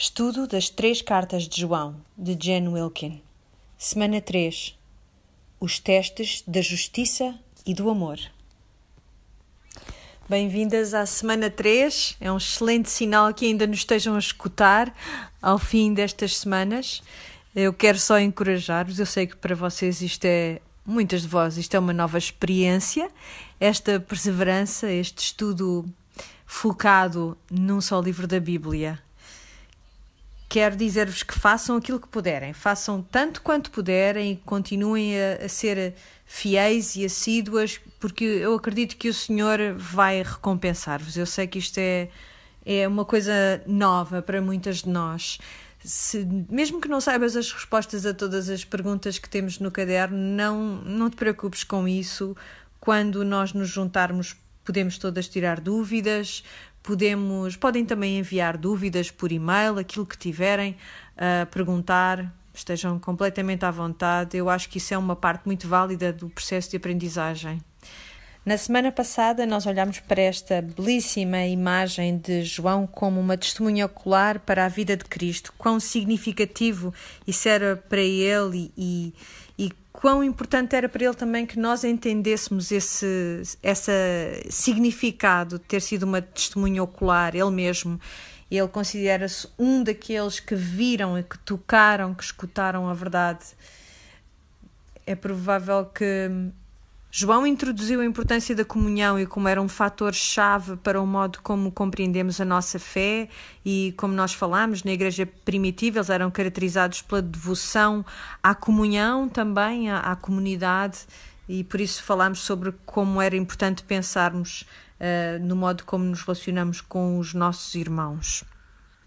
Estudo das Três Cartas de João, de Jen Wilkin. Semana 3. Os testes da justiça e do amor. Bem-vindas à semana 3. É um excelente sinal que ainda nos estejam a escutar ao fim destas semanas. Eu quero só encorajar-vos. Eu sei que para vocês isto é, muitas de vós, isto é uma nova experiência. Esta perseverança, este estudo focado num só livro da Bíblia quero dizer-vos que façam aquilo que puderem, façam tanto quanto puderem e continuem a, a, ser fiéis e assíduas, porque eu acredito que o Senhor vai recompensar-vos. Eu sei que isto é, é uma coisa nova para muitas de nós. Se, mesmo que não saibas as respostas a todas as perguntas que temos no caderno, não, não te preocupes com isso. Quando nós nos juntarmos, podemos todas tirar dúvidas, Podemos, podem também enviar dúvidas por e-mail, aquilo que tiverem a perguntar, estejam completamente à vontade. Eu acho que isso é uma parte muito válida do processo de aprendizagem. Na semana passada, nós olhámos para esta belíssima imagem de João como uma testemunha ocular para a vida de Cristo. Quão significativo isso era para ele e quão importante era para ele também que nós entendêssemos esse essa significado de ter sido uma testemunha ocular, ele mesmo. Ele considera-se um daqueles que viram, que tocaram, que escutaram a verdade. É provável que João introduziu a importância da comunhão e como era um fator-chave para o modo como compreendemos a nossa fé e como nós falamos na igreja primitiva, eles eram caracterizados pela devoção à comunhão também, à, à comunidade e por isso falamos sobre como era importante pensarmos uh, no modo como nos relacionamos com os nossos irmãos.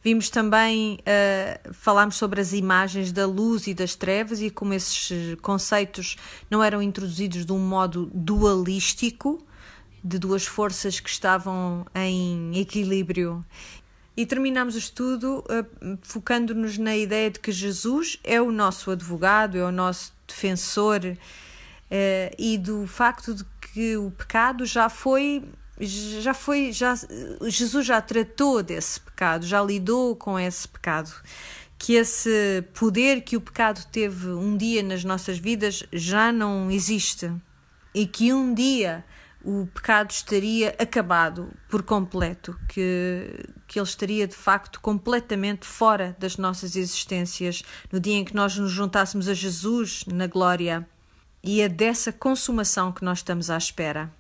Vimos também, uh, falámos sobre as imagens da luz e das trevas e como esses conceitos não eram introduzidos de um modo dualístico, de duas forças que estavam em equilíbrio. E terminamos o estudo uh, focando-nos na ideia de que Jesus é o nosso advogado, é o nosso defensor uh, e do facto de que o pecado já foi já foi, já, Jesus já tratou desse pecado, já lidou com esse pecado. Que esse poder que o pecado teve um dia nas nossas vidas já não existe. E que um dia o pecado estaria acabado por completo, que, que ele estaria de facto completamente fora das nossas existências no dia em que nós nos juntássemos a Jesus na glória. E é dessa consumação que nós estamos à espera.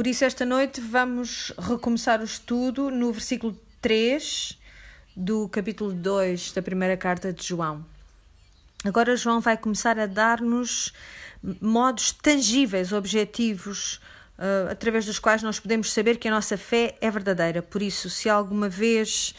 Por isso, esta noite vamos recomeçar o estudo no versículo 3 do capítulo 2 da primeira carta de João. Agora, João vai começar a dar-nos modos tangíveis, objetivos, uh, através dos quais nós podemos saber que a nossa fé é verdadeira. Por isso, se alguma vez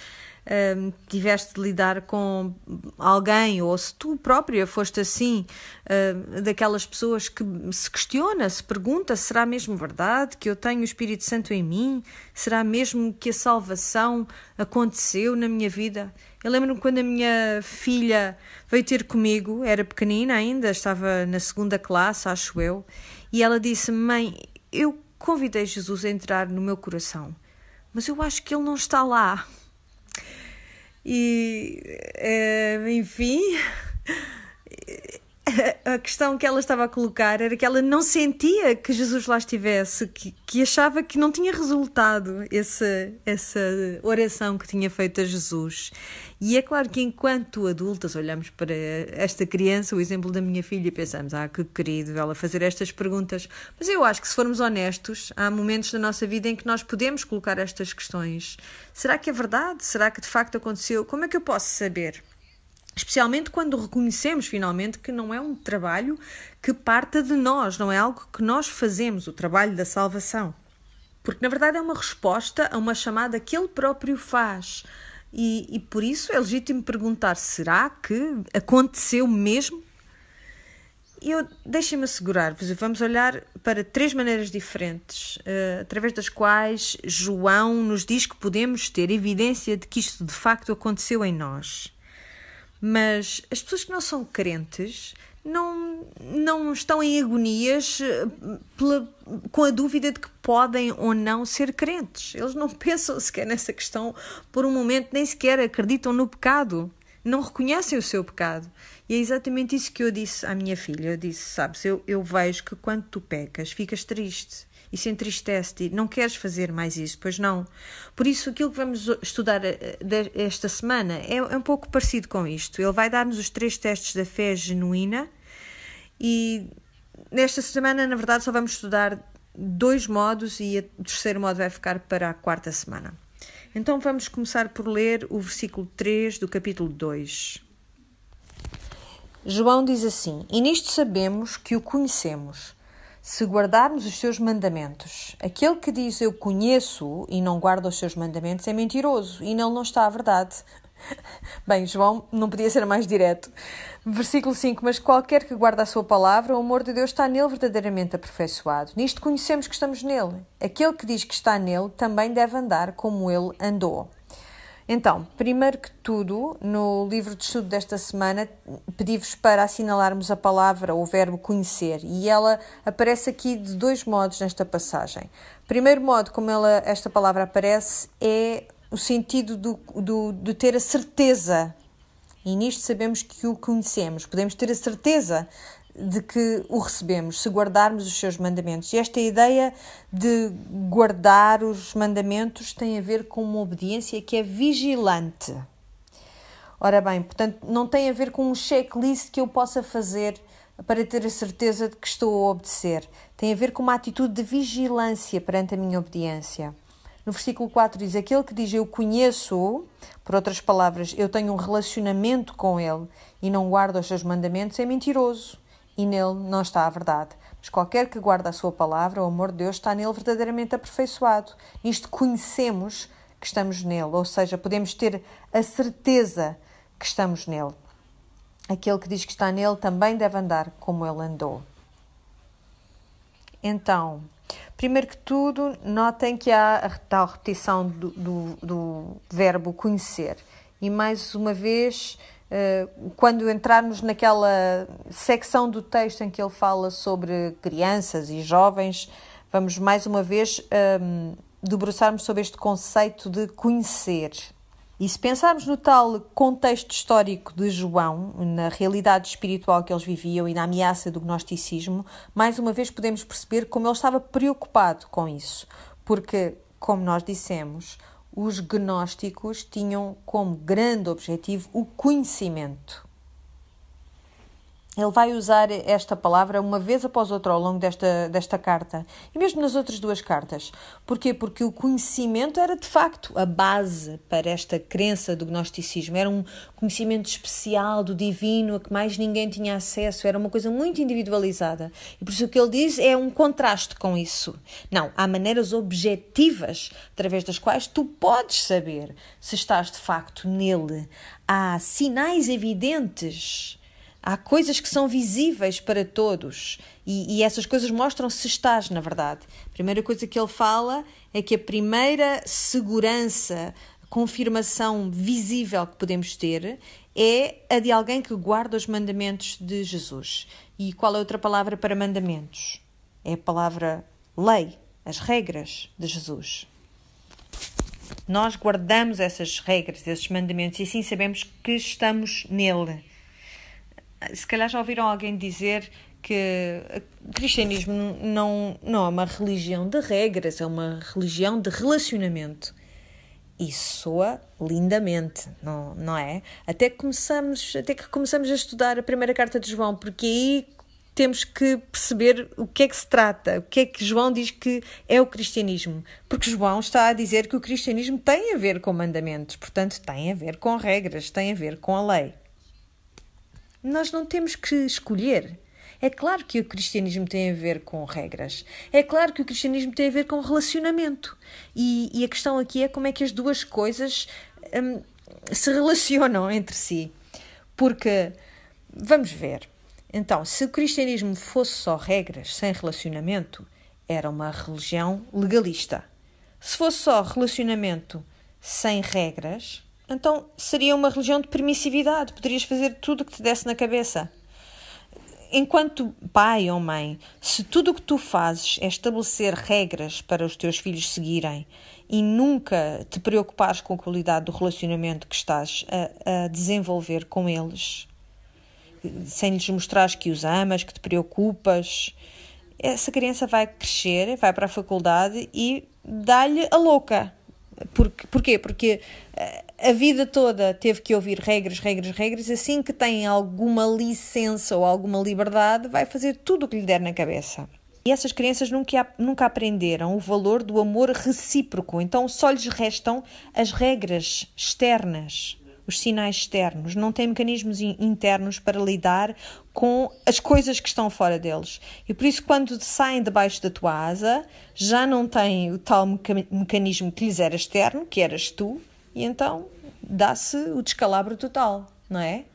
uh, tiveste de lidar com alguém, ou se tu própria foste assim, uh, daquelas pessoas que se questiona, se pergunta: será mesmo verdade que eu tenho o Espírito Santo em mim? Será mesmo que a salvação aconteceu na minha vida? Eu lembro-me quando a minha filha veio ter comigo, era pequenina ainda, estava na segunda classe, acho eu, e ela disse: Mãe, eu convidei Jesus a entrar no meu coração, mas eu acho que ele não está lá. E, é, enfim, a questão que ela estava a colocar era que ela não sentia que Jesus lá estivesse, que, que achava que não tinha resultado essa, essa oração que tinha feito a Jesus. E é claro que enquanto adultas olhamos para esta criança, o exemplo da minha filha, e pensamos, ah, que querido ela fazer estas perguntas. Mas eu acho que se formos honestos, há momentos da nossa vida em que nós podemos colocar estas questões. Será que é verdade? Será que de facto aconteceu? Como é que eu posso saber? Especialmente quando reconhecemos finalmente que não é um trabalho que parta de nós, não é algo que nós fazemos, o trabalho da salvação. Porque na verdade é uma resposta a uma chamada que ele próprio faz. E, e por isso é legítimo perguntar: será que aconteceu mesmo? Eu deixem-me assegurar-vos, vamos olhar para três maneiras diferentes, uh, através das quais João nos diz que podemos ter evidência de que isto de facto aconteceu em nós. Mas as pessoas que não são crentes não, não estão em agonias eh, pela, com a dúvida de que podem ou não ser crentes. Eles não pensam sequer nessa questão por um momento, nem sequer acreditam no pecado. Não reconhecem o seu pecado. E é exatamente isso que eu disse à minha filha. Eu disse: Sabes, eu, eu vejo que quando tu pecas, ficas triste isso entristece-te, não queres fazer mais isso, pois não. Por isso, aquilo que vamos estudar eh, esta semana é, é um pouco parecido com isto. Ele vai dar-nos os três testes da fé genuína e nesta semana, na verdade, só vamos estudar dois modos e o terceiro modo vai ficar para a quarta semana. Então vamos começar por ler o versículo 3 do capítulo 2. João diz assim: E nisto sabemos que o conhecemos se guardarmos os seus mandamentos. Aquele que diz eu conheço e não guarda os seus mandamentos é mentiroso e nele não está a verdade. Bem, João não podia ser mais direto. Versículo 5: Mas qualquer que guarda a sua palavra, o amor de Deus está nele verdadeiramente aperfeiçoado. Nisto conhecemos que estamos nele. Aquele que diz que está nele também deve andar como ele andou. Então, primeiro que tudo, no livro de estudo desta semana, pedi-vos para assinalarmos a palavra, o verbo conhecer, e ela aparece aqui de dois modos nesta passagem. Primeiro modo, como ela, esta palavra aparece, é o sentido do, do, de ter a certeza. E nisto sabemos que o conhecemos, podemos ter a certeza de que o recebemos, se guardarmos os seus mandamentos. E esta ideia de guardar os mandamentos tem a ver com uma obediência que é vigilante. Ora bem, portanto, não tem a ver com um checklist que eu possa fazer para ter a certeza de que estou a obedecer. Tem a ver com uma atitude de vigilância perante a minha obediência. No versículo 4 diz: Aquele que diz eu conheço, por outras palavras, eu tenho um relacionamento com ele e não guardo os seus mandamentos, é mentiroso e nele não está a verdade. Mas qualquer que guarda a sua palavra, o amor de Deus está nele verdadeiramente aperfeiçoado. Nisto conhecemos que estamos nele, ou seja, podemos ter a certeza que estamos nele. Aquele que diz que está nele também deve andar como ele andou. Então, primeiro que tudo, notem que há a tal repetição do, do, do verbo conhecer. E mais uma vez, quando entrarmos naquela secção do texto em que ele fala sobre crianças e jovens, vamos mais uma vez um, ehm, debruçarmos sobre este conceito de conhecer. E se pensarmos no tal contexto histórico de João, na realidade espiritual que eles viviam e na ameaça do gnosticismo, mais uma vez podemos perceber como ele estava preocupado com isso. Porque, como nós dissemos, os gnósticos tinham como grande objetivo o conhecimento. Ele vai usar esta palavra uma vez após outra ao longo desta, desta carta e mesmo nas outras duas cartas. Porquê? Porque o conhecimento era de facto a base para esta crença do gnosticismo. Era um conhecimento especial do divino a que mais ninguém tinha acesso, era uma coisa muito individualizada. E por isso o que ele diz é um contraste com isso. Não, há maneiras objetivas através das quais tu podes saber se estás de facto nele. Há sinais evidentes Há coisas que são visíveis para todos e, e, essas coisas mostram se estás, na verdade. A primeira coisa que ele fala é que a primeira segurança, confirmação visível que podemos ter é a de alguém que guarda os mandamentos de Jesus. E qual é outra palavra para mandamentos? É a palavra lei, as regras de Jesus. Nós guardamos essas regras, esses mandamentos, e assim sabemos que estamos nele se calhar já ouviram alguém dizer que o cristianismo não, não é uma religião de regras, é uma religião de relacionamento. Isso soa lindamente, não, não é? Até que, começamos, até que começamos a estudar a primeira carta de João, porque aí temos que perceber o que é que se trata, o que é que João diz que é o cristianismo. Porque João está a dizer que o cristianismo tem a ver com mandamentos, portanto, tem a ver com regras, tem a ver com a lei. Nós não temos que escolher. É claro que o cristianismo tem a ver com regras. É claro que o cristianismo tem a ver com relacionamento. E, e a questão aqui é como é que as duas coisas hum, se relacionam entre si. Porque, vamos ver. Então, se o cristianismo fosse só regras, sem relacionamento, era uma religião legalista. Se fosse só relacionamento sem regras, então seria uma religião de permissividade, poderias fazer tudo o que te desse na cabeça. enquanto pai ou mãe, se tudo o que tu fazes é estabelecer regras para os teus filhos seguirem e nunca te preocupares com a qualidade do relacionamento que estás a, a desenvolver com eles, sem lhes mostrares que os amas, que te preocupas, essa criança vai crescer, vai para a faculdade e dá-lhe a louca. Porque, porquê? Porque eh, a vida toda teve que ouvir regras, regras, regras, assim que tem alguma licença ou alguma liberdade, vai fazer tudo o que lhe der na cabeça. E essas crianças nunca, nunca aprenderam o valor do amor recíproco, então só lhes restam as regras externas os sinais externos, não têm mecanismos internos para lidar com as coisas que estão fora deles. E por isso, quando saem debaixo da tua asa, já não têm o tal mecanismo que lhes era externo, que eras tu, e então dá-se o descalabro total, não é?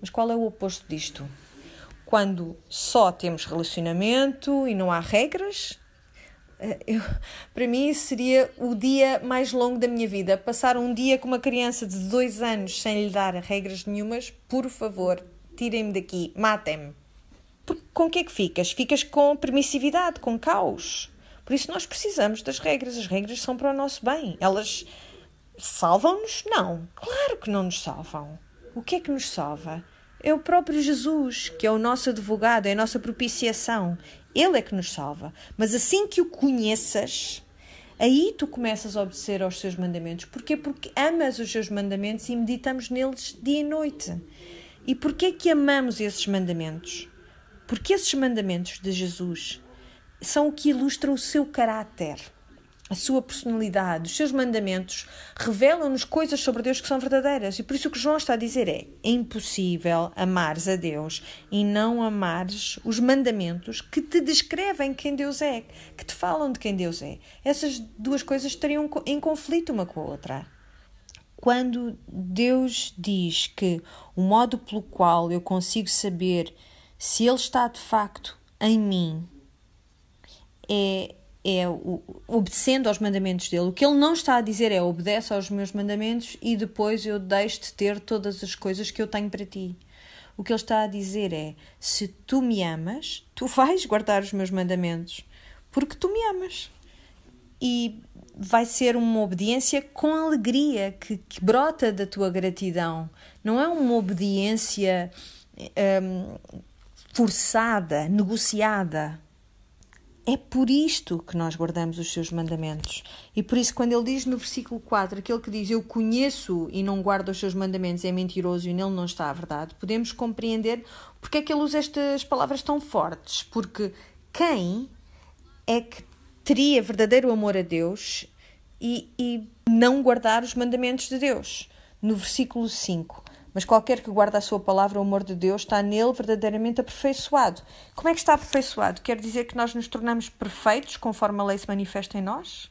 Mas qual é o oposto disto? Quando só temos relacionamento e não há regras, para mim seria o dia mais longo da minha vida. Passar um dia com uma criança de dois anos sem lhe dar regras nenhumas, por favor, tirem-me daqui, matem-me. Com o que é que ficas? Ficas com permissividade, com caos. Por isso nós precisamos das regras. As regras são para o nosso bem. Elas salvam-nos? Não. Claro que não nos salvam. O que é que nos salva? É o próprio Jesus, que é o nosso advogado, é a nossa propiciação. Ele é que nos salva. Mas assim que o conheças, aí tu começas a obedecer aos seus mandamentos. Porquê? Porque amas os seus mandamentos e meditamos neles dia e noite. E porquê que amamos esses mandamentos? Porque esses mandamentos de Jesus são o que ilustra o seu caráter a sua personalidade, os seus mandamentos revelam-nos coisas sobre Deus que são verdadeiras. E por isso o que João está a dizer é: é impossível amares a Deus e não amares os mandamentos que te descrevem quem Deus é, que te falam de quem Deus é. Essas duas coisas estariam em conflito uma com a outra. Quando Deus diz que o modo pelo qual eu consigo saber se Ele está de facto em mim é é obedecendo aos mandamentos dele. O que ele não está a dizer é obedece aos meus mandamentos e depois eu deixo-te ter todas as coisas que eu tenho para ti. O que ele está a dizer é: se tu me amas, tu vais guardar os meus mandamentos, porque tu me amas. E vai ser uma obediência com alegria que, que brota da tua gratidão. Não é uma obediência hum, forçada, negociada é por isto que nós guardamos os seus mandamentos. E por isso, quando ele diz no versículo 4, aquele que diz eu conheço e não guardo os seus mandamentos é mentiroso e nele não está a verdade, podemos compreender porque é que ele usa estas palavras tão fortes. Porque quem é que teria verdadeiro amor a Deus e, e não guardar os mandamentos de Deus? No versículo 5, mas qualquer que guarda a sua palavra, o amor de Deus, está nele verdadeiramente aperfeiçoado. Como é que está aperfeiçoado? Quer dizer que nós nos tornamos perfeitos conforme a lei se manifesta em nós?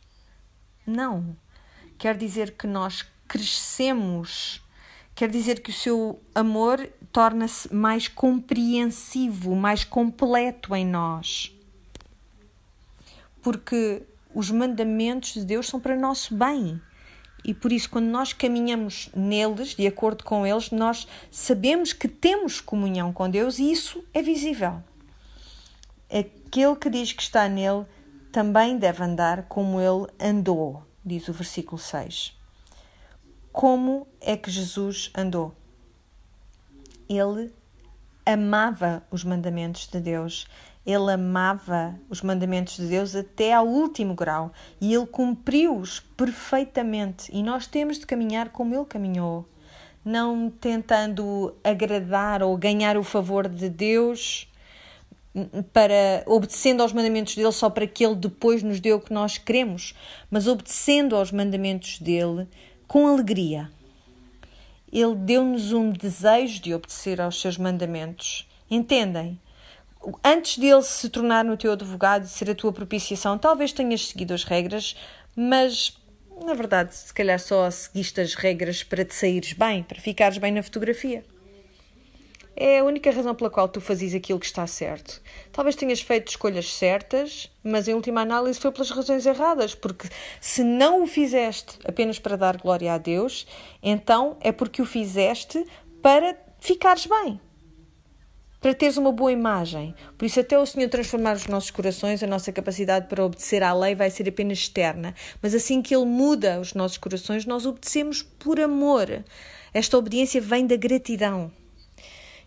Não. Quer dizer que nós crescemos. Quer dizer que o seu amor torna-se mais compreensivo, mais completo em nós. Porque os mandamentos de Deus são para nosso bem. E por isso, quando nós caminhamos neles, de acordo com eles, nós sabemos que temos comunhão com Deus e isso é visível. Aquele que diz que está nele também deve andar como ele andou, diz o versículo 6. Como é que Jesus andou? Ele amava os mandamentos de Deus ele amava os mandamentos de Deus até ao último grau e ele cumpriu-os perfeitamente. E nós temos de caminhar como ele caminhou, não tentando agradar ou ganhar o favor de Deus para obedecendo aos mandamentos dele só para que ele depois nos dê o que nós queremos, mas obedecendo aos mandamentos dele com alegria. Ele deu-nos um desejo de obedecer aos seus mandamentos. Entendem? Antes dele se tornar no teu advogado e ser a tua propiciação, talvez tenhas seguido as regras, mas na verdade, se calhar só seguiste as regras para te saíres bem, para ficares bem na fotografia. É a única razão pela qual tu fazes aquilo que está certo. Talvez tenhas feito escolhas certas, mas em última análise foi pelas razões erradas, porque se não o fizeste apenas para dar glória a Deus, então é porque o fizeste para ficares bem, para teres uma boa imagem. Por isso, até o Senhor transformar os nossos corações, a nossa capacidade para obedecer à lei vai ser apenas externa. Mas assim que Ele muda os nossos corações, nós obedecemos por amor. Esta obediência vem da gratidão.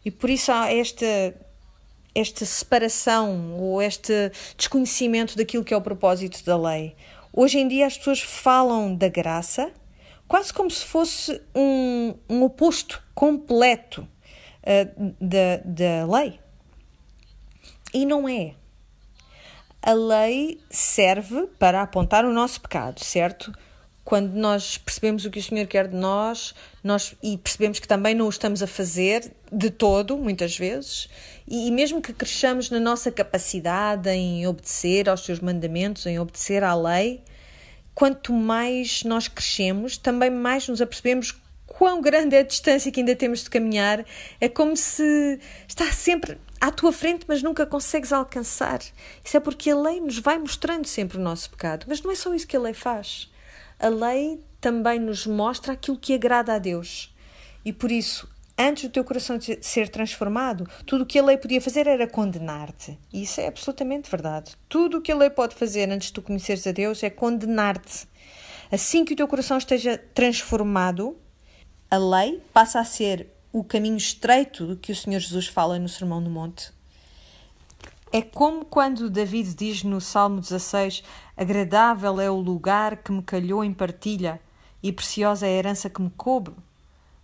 E por isso há esta, esta separação ou este desconhecimento daquilo que é o propósito da lei. Hoje em dia as pessoas falam da graça quase como se fosse um, um oposto completo uh, da, da lei. E não é. A lei serve para apontar o nosso pecado, certo? Quando nós percebemos o que o Senhor quer de nós, nós e percebemos que também não o estamos a fazer de todo, muitas vezes, e, e mesmo que cresçamos na nossa capacidade em obedecer aos seus mandamentos, em obedecer à lei, quanto mais nós crescemos, também mais nos apercebemos quão grande é a distância que ainda temos de caminhar. É como se está sempre à tua frente, mas nunca consegues alcançar. Isso é porque a lei nos vai mostrando sempre o nosso pecado. Mas não é só isso que a lei faz. A lei também nos mostra aquilo que agrada a Deus. E por isso, antes do teu coração ser transformado, tudo o que a lei podia fazer era condenar-te. E isso é absolutamente verdade. Tudo o que a lei pode fazer antes de tu conheceres a Deus é condenar-te. Assim que o teu coração esteja transformado, a lei passa a ser o caminho estreito do que o Senhor Jesus fala no Sermão do Monte. É como quando David diz no Salmo 16: Agradável é o lugar que me calhou em partilha, e preciosa é a herança que me coube,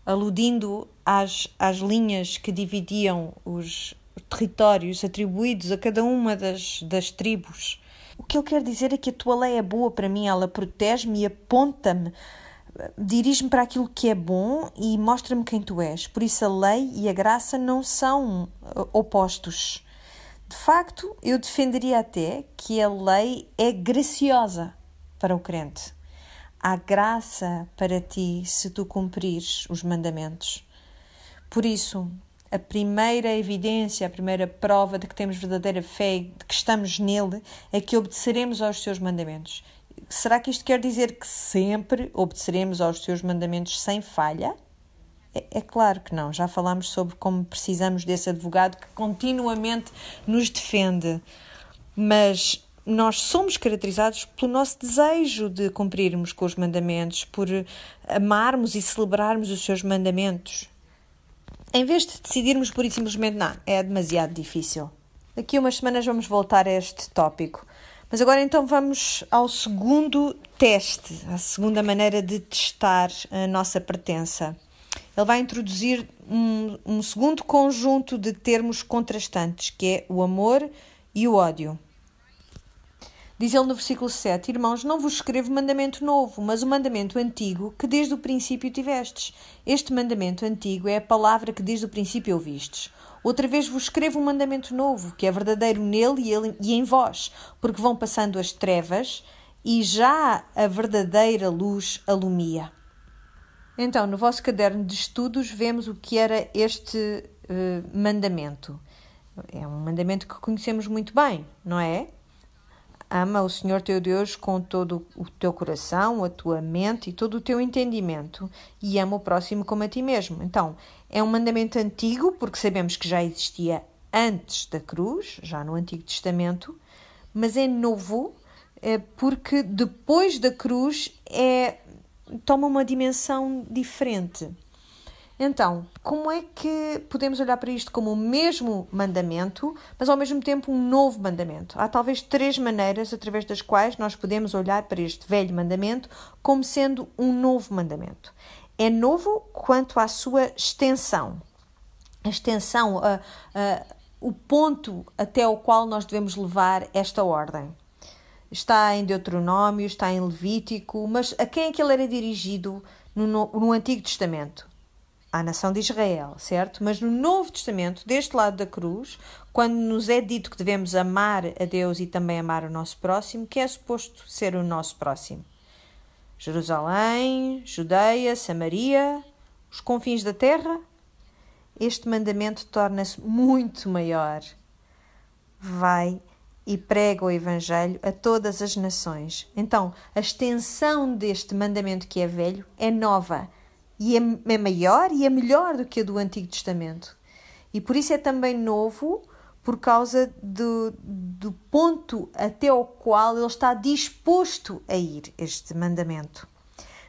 aludindo às, às linhas que dividiam os territórios atribuídos a cada uma das, das tribos. O que ele quer dizer é que a tua lei é boa para mim, ela protege-me e aponta-me dirige-me para aquilo que é bom e mostra-me quem tu és. Por isso, a lei e a graça não são uh, opostos. De facto, eu defenderia até que a lei é graciosa para o crente. Há graça para ti se tu cumprires os mandamentos. Por isso, a primeira evidência, a primeira prova de que temos verdadeira fé, de que estamos nele, é que obedeceremos aos seus mandamentos será que isto quer dizer que sempre obedeceremos aos seus mandamentos sem falha? É, é, claro que não. Já falámos sobre como precisamos desse advogado que continuamente nos defende. Mas nós somos caracterizados pelo nosso desejo de cumprirmos com os mandamentos, por amarmos e celebrarmos os seus mandamentos. Em vez de decidirmos por e simplesmente, não, é demasiado difícil. Daqui a umas semanas vamos voltar a este tópico. Mas agora então vamos ao segundo teste, a segunda maneira de testar a nossa pertença. Ele vai introduzir um, um segundo conjunto de termos contrastantes, que é o amor e o ódio. Diz ele no versículo 7: Irmãos, não vos escrevo mandamento novo, mas o mandamento antigo que desde o princípio tivestes. Este mandamento antigo é a palavra que desde o princípio ouvistes. Outra vez vos escrevo um mandamento novo, que é verdadeiro nele e, ele, e em vós, porque vão passando as trevas e já a verdadeira luz alumia. Então, no vosso caderno de estudos, vemos o que era este uh, mandamento. É um mandamento que conhecemos muito bem, não é? Ama o Senhor teu Deus com todo o teu coração, a tua mente e todo o teu entendimento, e ama o próximo como a ti mesmo. Então, é um mandamento antigo, porque sabemos que já existia antes da cruz, já no Antigo Testamento, mas é novo é, porque depois da cruz é, toma uma dimensão diferente. Então, como é que podemos olhar para isto como o mesmo mandamento, mas ao mesmo tempo um novo mandamento? Há talvez três maneiras através das quais nós podemos olhar para este velho mandamento como sendo um novo mandamento. É novo quanto à sua extensão. A extensão, o ponto até o qual nós devemos levar esta ordem. Está em Deuteronômio, está em Levítico, mas a quem é que ele era dirigido no, no, no Antigo Testamento? à nação de Israel, certo? Mas no Novo Testamento, deste lado da cruz, quando nos é dito que devemos amar a Deus e também amar o nosso próximo, que é suposto ser o nosso próximo? Jerusalém, Judeia, Samaria, os confins da terra? Este mandamento torna-se muito maior. Vai e prega o Evangelho a todas as nações. Então, a extensão deste mandamento que é velho é nova e é, é maior e é melhor do que a do Antigo Testamento. E por isso é também novo, por causa do, do ponto até o qual ele está disposto a ir, este mandamento.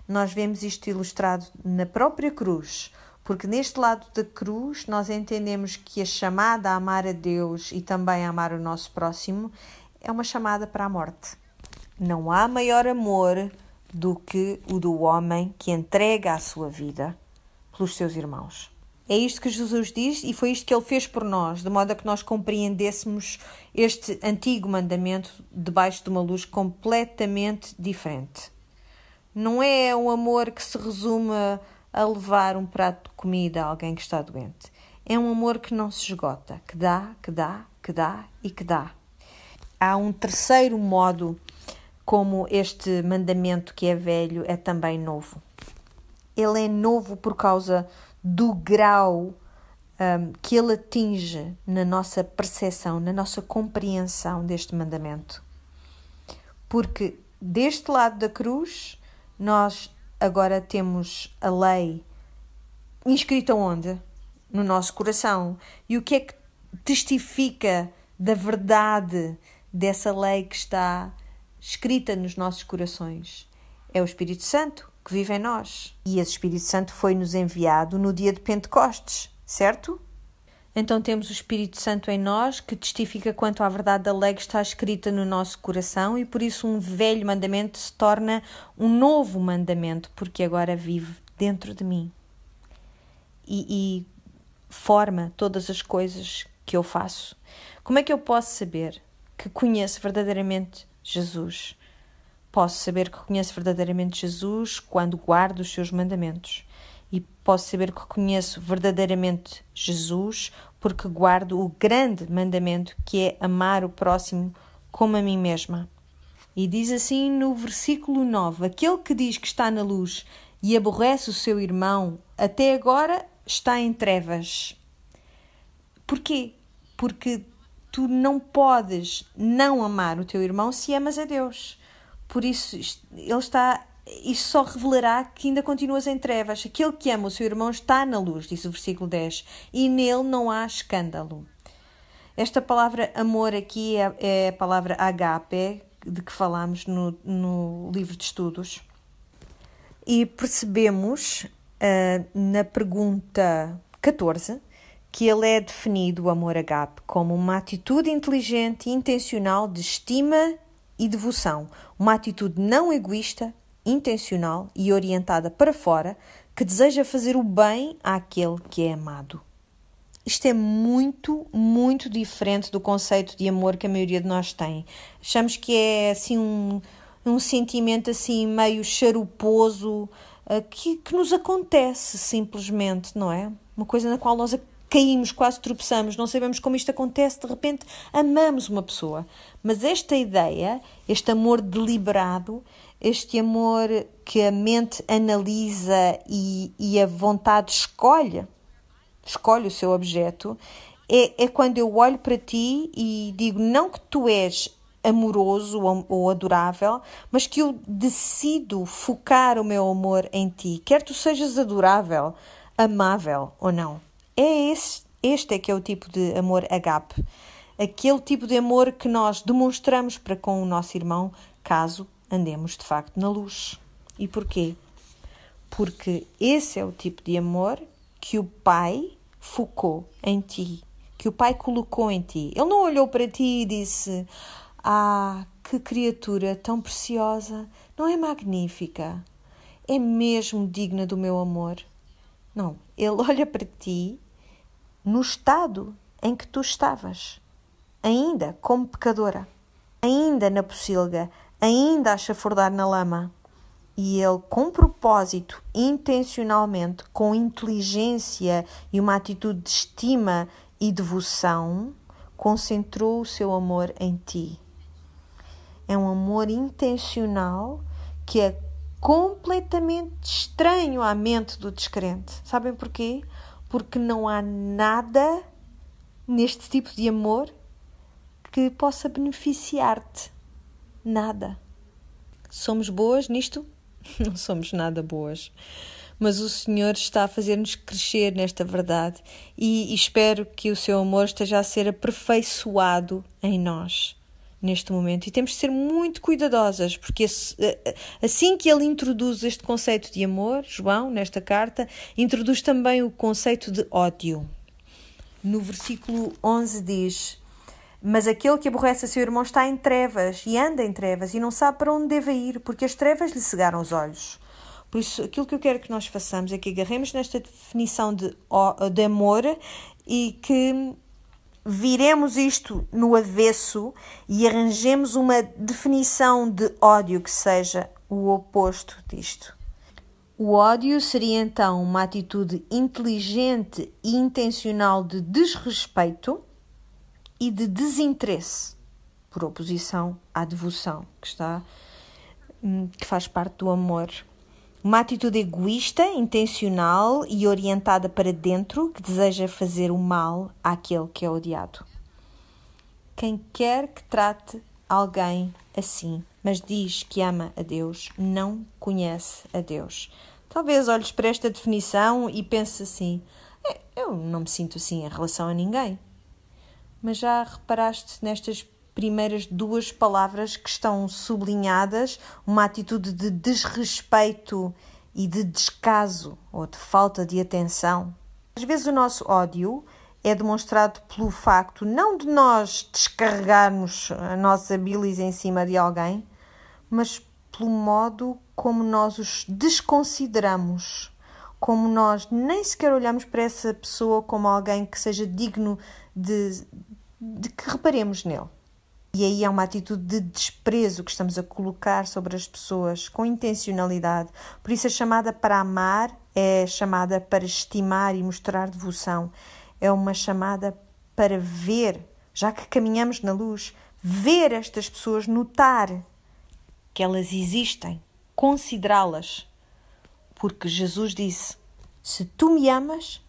Nós vemos isto ilustrado na própria cruz, porque neste lado da cruz nós entendemos que a chamada a amar a Deus e também a amar o nosso próximo é uma chamada para a morte. Não há maior amor do que o do homem que entrega a sua vida pelos seus irmãos. É isto que Jesus diz e foi isto que ele fez por nós, de modo a que nós compreendêssemos este antigo mandamento debaixo de uma luz completamente diferente. Não é um amor que se resume a levar um prato de comida a alguém que está doente. É um amor que não se esgota, que dá, que dá, que dá e que dá. Há um terceiro modo como este mandamento que é velho é também novo. Ele é novo por causa do grau um, que ele atinge na nossa percepção, na nossa compreensão deste mandamento. Porque deste lado da cruz, nós agora temos a lei inscrita onde? No nosso coração. E o que é que testifica da verdade dessa lei que está escrita nos nossos corações? É o Espírito Santo que vive em nós. E esse Espírito Santo foi-nos enviado no dia de Pentecostes, certo? Então temos o Espírito Santo em nós que testifica quanto à verdade da lei que está escrita no nosso coração e por isso um velho mandamento se torna um novo mandamento, porque agora vive dentro de mim e, e forma todas as coisas que eu faço. Como é que eu posso saber que conheço verdadeiramente Jesus? Posso saber que conheço verdadeiramente Jesus quando guardo os seus mandamentos. E posso saber que conheço verdadeiramente Jesus porque guardo o grande mandamento que é amar o próximo como a mim mesma. E diz assim no versículo 9: Aquele que diz que está na luz e aborrece o seu irmão, até agora está em trevas. Porquê? Porque tu não podes não amar o teu irmão se amas a Deus. Por isso, ele está. Isso só revelará que ainda continuas em trevas. Aquele que ama o seu irmão está na luz, diz o versículo 10, e nele não há escândalo. Esta palavra amor aqui é, é a palavra agape, de que falamos no, no livro de estudos. E percebemos uh, na pergunta 14 que ele é definido, o amor agape, como uma atitude inteligente e intencional de estima e devoção, uma atitude não egoísta, intencional e orientada para fora, que deseja fazer o bem àquele que é amado. Isto é muito, muito diferente do conceito de amor que a maioria de nós tem. Achamos que é assim um, um sentimento assim meio charuposo uh, que, que nos acontece simplesmente, não é? Uma coisa na qual nós caímos, quase tropeçamos, não sabemos como isto acontece, de repente amamos uma pessoa. Mas esta ideia, este amor deliberado, este amor que a mente analisa e, e a vontade escolhe, escolhe o seu objeto, é, é quando eu olho para ti e digo não que tu és amoroso ou, ou adorável, mas que eu decido focar o meu amor em ti, quer tu sejas adorável, amável ou não. É esse, este é que é o tipo de amor agape, aquele tipo de amor que nós demonstramos para com o nosso irmão, caso andemos de facto na luz. E porquê? Porque esse é o tipo de amor que o Pai focou em ti, que o Pai colocou em ti. Ele não olhou para ti e disse: Ah, que criatura tão preciosa, não é magnífica? É mesmo digna do meu amor? Não, ele olha para ti no estado em que tu estavas, ainda como pecadora, ainda na pocilga, ainda a chafurdar na lama. E ele, com propósito, intencionalmente, com inteligência e uma atitude de estima e devoção, concentrou o seu amor em ti. É um amor intencional que é completamente estranho à mente do descrente. Sabem porquê? porque não há nada neste tipo de amor que possa beneficiar-te. Nada. Somos boas nisto? Não somos nada boas. mas o Senhor está a fazer-nos crescer nesta verdade e, e espero que o seu amor esteja a ser aperfeiçoado em nós neste momento e temos de ser muito cuidadosas, porque assim que ele introduz este conceito de amor, João, nesta carta, introduz também o conceito de ódio. No versículo 11 diz: Mas aquele que aborrece a seu irmão está em trevas e anda em trevas e não sabe para onde deve ir, porque as trevas lhe cegaram os olhos. Por isso, aquilo que eu quero que nós façamos é que agarremos nesta definição de, de amor e que viremos isto no avesso e arranjemos uma definição de ódio que seja o oposto disto. O ódio seria então uma atitude inteligente e intencional de desrespeito e de desinteresse, por oposição à devoção, que está hum, que faz parte do amor. Uma atitude egoísta, intencional e orientada para dentro, que deseja fazer o mal àquele que é odiado. Quem quer que trate alguém assim, mas diz que ama a Deus, não conhece a Deus. Talvez olhes para esta definição e pense assim: é, eu não me sinto assim em relação a ninguém. Mas já reparaste nestas primeiras duas palavras que estão sublinhadas, uma atitude de desrespeito e de descaso ou de falta de atenção. Às vezes o nosso ódio é demonstrado pelo facto não de nós descarregarmos a nossa bilis em cima de alguém, mas pelo modo como nós os desconsideramos, como nós nem sequer olhamos para essa pessoa como alguém que seja digno de, de que reparemos nele. E aí é uma atitude de desprezo que estamos a colocar sobre as pessoas com intencionalidade. Por isso, a chamada para amar é chamada para estimar e mostrar devoção. É uma chamada para ver, já que caminhamos na luz, ver estas pessoas, notar que elas existem, considerá-las. Porque Jesus disse: Se tu me amas,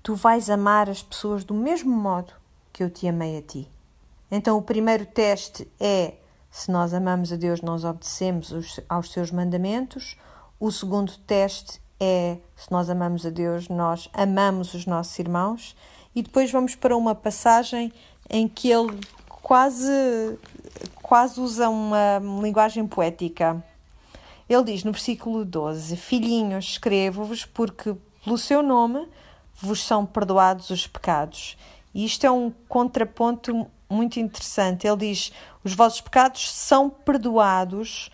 tu vais amar as pessoas do mesmo modo que eu te amei a ti. Então, o primeiro teste é se nós amamos a Deus, nós obedecemos os, aos seus mandamentos. O segundo teste é se nós amamos a Deus, nós amamos os nossos irmãos. E depois vamos para uma passagem em que ele quase, quase usa uma linguagem poética. Ele diz no versículo 12: Filhinhos, escrevo-vos porque pelo seu nome vos são perdoados os pecados. E isto é um contraponto muito interessante. Ele diz: os vossos pecados são perdoados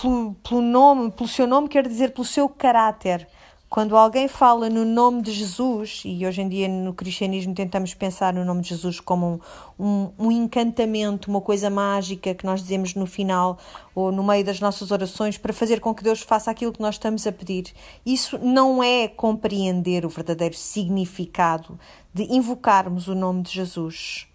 pelo, pelo nome, pelo seu nome, quer dizer pelo seu caráter. Quando alguém fala no nome de Jesus, e hoje em dia no cristianismo tentamos pensar no nome de Jesus como um, um, um, encantamento, uma coisa mágica que nós dizemos no final ou no meio das nossas orações para fazer com que Deus faça aquilo que nós estamos a pedir. Isso não é compreender o verdadeiro significado de invocarmos o nome de Jesus.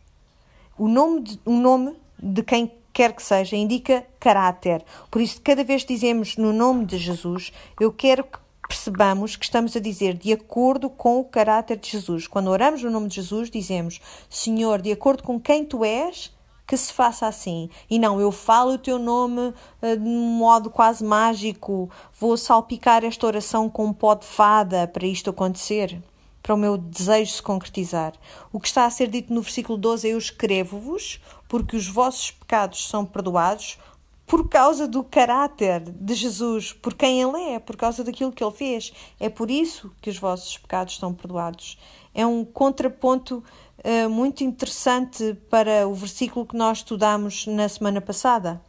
O nome de, o nome de quem quer que seja indica caráter. Por isso, cada vez que dizemos no nome de Jesus, eu quero que percebamos que estamos a dizer de acordo com o caráter de Jesus. Quando oramos no nome de Jesus, dizemos: Senhor, de acordo com quem tu és, que se faça assim. E não, eu falo o teu nome uh, de um modo quase mágico, vou salpicar esta oração com um pó de fada para isto acontecer para o meu desejo se concretizar. O que está a ser dito no versículo 12 é: Eu escrevo-vos, porque os vossos pecados são perdoados por causa do caráter de Jesus, por quem Ele é, por causa daquilo que Ele fez. É por isso que os vossos pecados são perdoados. É um contraponto uh, muito interessante para o versículo que nós estudamos na semana passada.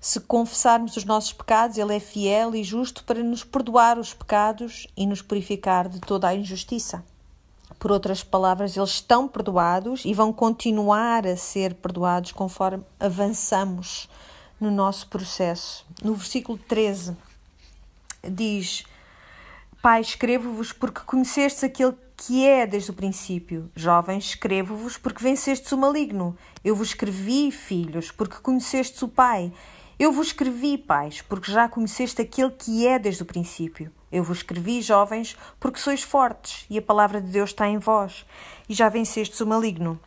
Se confessarmos os nossos pecados, Ele é fiel e justo para nos perdoar os pecados e nos purificar de toda a injustiça. Por outras palavras, eles estão perdoados e vão continuar a ser perdoados conforme avançamos no nosso processo. No versículo 13 diz: Pai, escrevo-vos porque conhecestes aquele que é desde o princípio. Jovens, escrevo-vos porque vencestes o maligno. Eu vos escrevi, filhos, porque conhecestes o Pai. Eu vos escrevi, pais, porque já conheceste aquele que é desde o princípio. Eu vos escrevi, jovens, porque sois fortes e a palavra de Deus está em vós e já vencestes o maligno.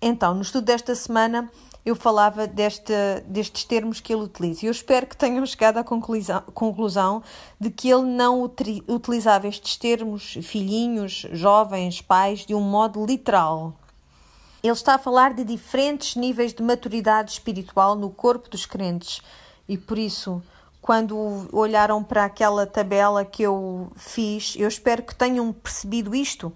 Então, no estudo desta semana, eu falava deste, destes termos que ele utiliza. Eu espero que tenham chegado à conclusão, conclusão de que ele não utilizava estes termos, filhinhos, jovens, pais, de um modo literal. Ele está a falar de diferentes níveis de maturidade espiritual no corpo dos crentes e por isso, quando olharam para aquela tabela que eu fiz, eu espero que tenham percebido isto.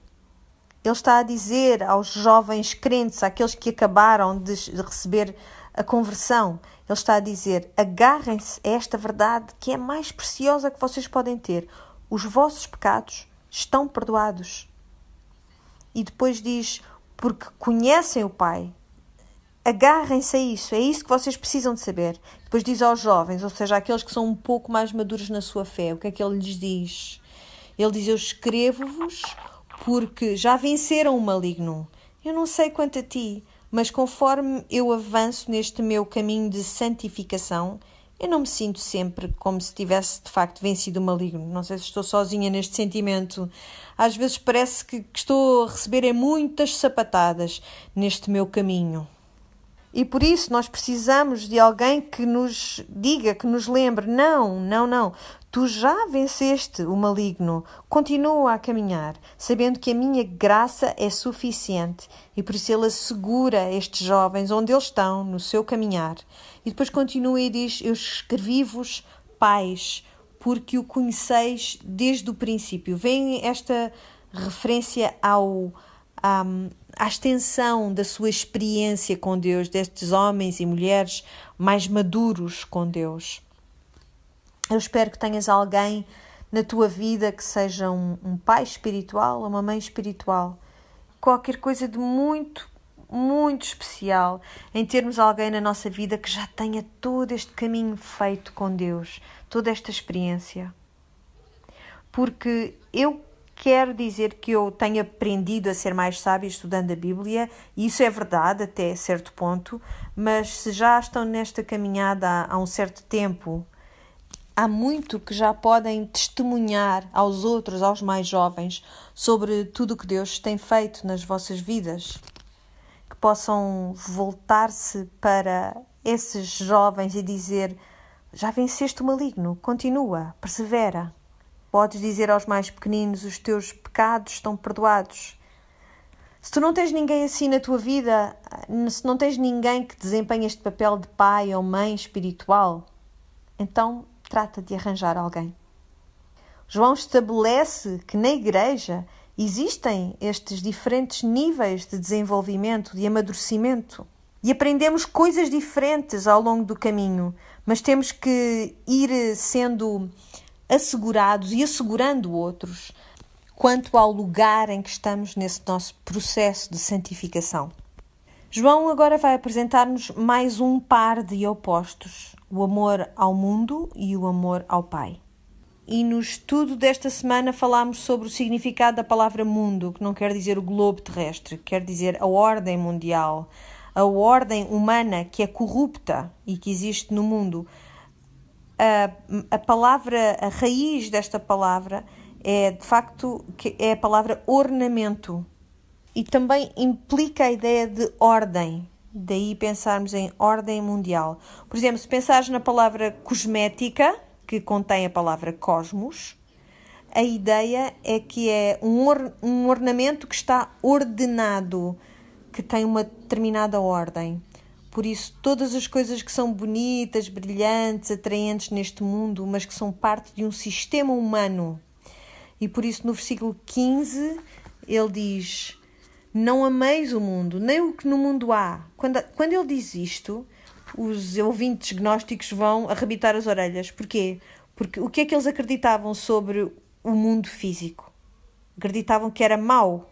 Ele está a dizer aos jovens crentes, àqueles que acabaram de receber a conversão, ele está a dizer: agarrem-se a esta verdade que é a mais preciosa que vocês podem ter. Os vossos pecados estão perdoados. E depois diz: porque conhecem o Pai. Agarrem-se a isso, é isso que vocês precisam de saber. Depois diz aos jovens, ou seja, aqueles que são um pouco mais maduros na sua fé, o que é que ele lhes diz? Ele diz: Eu escrevo-vos porque já venceram o maligno. Eu não sei quanto a ti, mas conforme eu avanço neste meu caminho de santificação, eu não me sinto sempre como se tivesse de facto vencido o maligno. Não sei se estou sozinha neste sentimento. Às vezes parece que, que estou a receber muitas sapatadas neste meu caminho. E por isso nós precisamos de alguém que nos diga, que nos lembre: não, não, não, tu já venceste o maligno, continua a caminhar, sabendo que a minha graça é suficiente. E por isso ele assegura estes jovens onde eles estão, no seu caminhar. E depois continua e diz: Eu escrevi-vos, pais, porque o conheceis desde o princípio. Vem esta referência ao. Um, à extensão da sua experiência com Deus, destes homens e mulheres mais maduros com Deus. Eu espero que tenhas alguém na tua vida que seja um, um pai espiritual, uma mãe espiritual, qualquer coisa de muito, muito especial em termos alguém na nossa vida que já tenha todo este caminho feito com Deus, toda esta experiência. Porque eu quero dizer que eu tenho aprendido a ser mais sábio estudando a Bíblia, e isso é verdade até certo ponto, mas se já estão nesta caminhada há, há um certo tempo, há muito que já podem testemunhar aos outros, aos mais jovens, sobre tudo o que Deus tem feito nas vossas vidas. Que possam voltar-se para esses jovens e dizer: Já venceste o maligno, continua, persevera. Podes dizer aos mais pequeninos: os teus pecados estão perdoados. Se tu não tens ninguém assim na tua vida, se não tens ninguém que desempenhe este papel de pai ou mãe espiritual, então trata de arranjar alguém. João estabelece que na igreja existem estes diferentes níveis de desenvolvimento, de amadurecimento. E aprendemos coisas diferentes ao longo do caminho, mas temos que ir sendo assegurados e assegurando outros quanto ao lugar em que estamos nesse nosso processo de santificação. João agora vai apresentar-nos mais um par de opostos: o amor ao mundo e o amor ao Pai. E no estudo desta semana falámos sobre o significado da palavra mundo, que não quer dizer o globo terrestre, quer dizer a ordem mundial, a ordem humana que é corrupta e que existe no mundo, a, a palavra, a raiz desta palavra é de facto que é a palavra ornamento e também implica a ideia de ordem. Daí pensarmos em ordem mundial. Por exemplo, se pensares na palavra cosmética, que contém a palavra cosmos, a ideia é que é um, or um ornamento que está ordenado, que tem uma determinada ordem. Por isso, todas as coisas que são bonitas, brilhantes, atraentes neste mundo, mas que são parte de um sistema humano. E por isso, no versículo 15, ele diz: Não ameis o mundo, nem o que no mundo há. Quando, quando ele diz isto, os ouvintes gnósticos vão arrebitar as orelhas. Porquê? Porque o que é que eles acreditavam sobre o mundo físico? Acreditavam que era mau,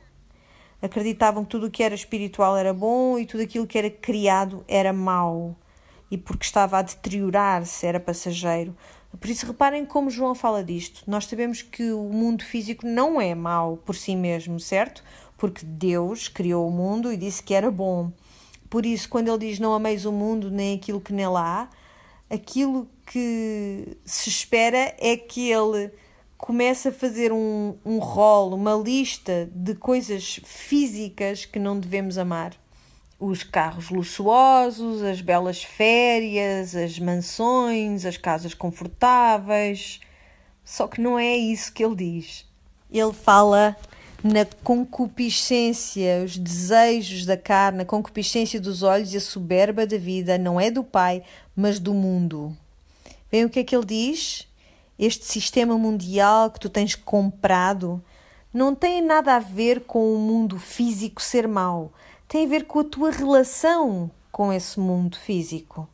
acreditavam que tudo o que era espiritual era bom e tudo aquilo que era criado era mau e porque estava a deteriorar-se era passageiro. Por isso, reparem como João fala disto. Nós sabemos que o mundo físico não é mau por si mesmo, certo? Porque Deus criou o mundo e disse que era bom. Por isso, quando ele diz não ameis o mundo nem aquilo que nele há, aquilo que se espera é que ele começa a fazer um, um rol, uma lista de coisas físicas que não devemos amar. os carros luxuosos, as belas férias, as mansões, as casas confortáveis. Só que não é isso que ele diz. Ele fala na concupiscência, os desejos da carne, a concupiscência dos olhos e a soberba da vida não é do Pai, mas do mundo. Vem o que é que ele diz? Este sistema mundial que tu tens comprado não tem nada a ver com o mundo físico ser mau, tem a ver com a tua relação com esse mundo físico.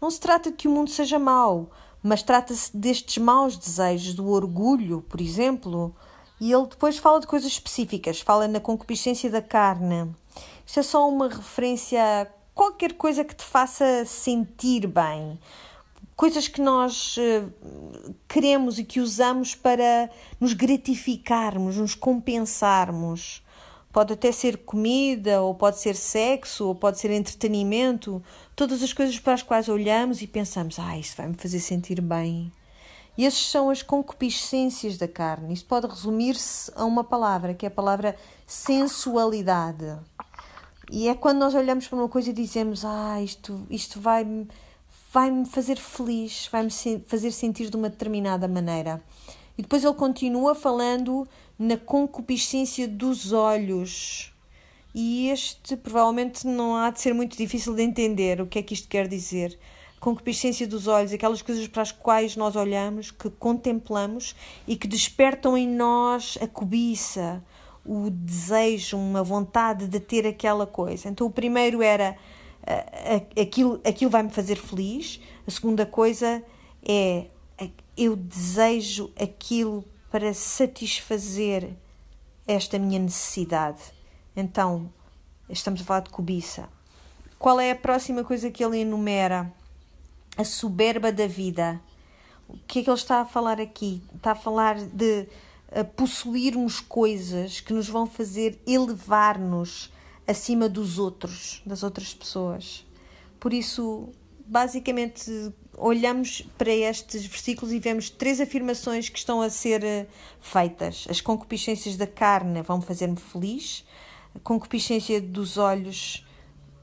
Não se trata de que o mundo seja mau, mas trata-se destes maus desejos, do orgulho, por exemplo, e ele depois fala de coisas específicas, fala na concupiscência da carne. Isto é só uma referência a qualquer coisa que te faça sentir bem. Coisas que nós uh, queremos e que usamos para nos gratificarmos, nos compensarmos. Pode até ser comida, ou pode ser sexo, ou pode ser entretenimento. Todas as coisas para as quais olhamos e pensamos: ah, isto vai me fazer sentir bem. E essas são as concupiscências da carne. Isto pode resumir-se a uma palavra, que é a palavra sensualidade. E é quando nós olhamos para uma coisa e dizemos: Ah, isto, isto vai-me vai -me fazer feliz, vai-me fazer sentir de uma determinada maneira. E depois ele continua falando na concupiscência dos olhos. E este provavelmente não há de ser muito difícil de entender o que é que isto quer dizer concupiscência dos olhos, aquelas coisas para as quais nós olhamos, que contemplamos e que despertam em nós a cobiça, o desejo, uma vontade de ter aquela coisa. Então, o primeiro era aquilo, aquilo vai me fazer feliz, a segunda coisa é eu desejo aquilo para satisfazer esta minha necessidade. Então, estamos a falar de cobiça. Qual é a próxima coisa que ele enumera? A soberba da vida. O que é que ele está a falar aqui? Está a falar de a possuirmos coisas que nos vão fazer elevar-nos acima dos outros, das outras pessoas. Por isso, basicamente, olhamos para estes versículos e vemos três afirmações que estão a ser eh, feitas. As concupiscências da carne vão fazer-me feliz, a concupiscência dos olhos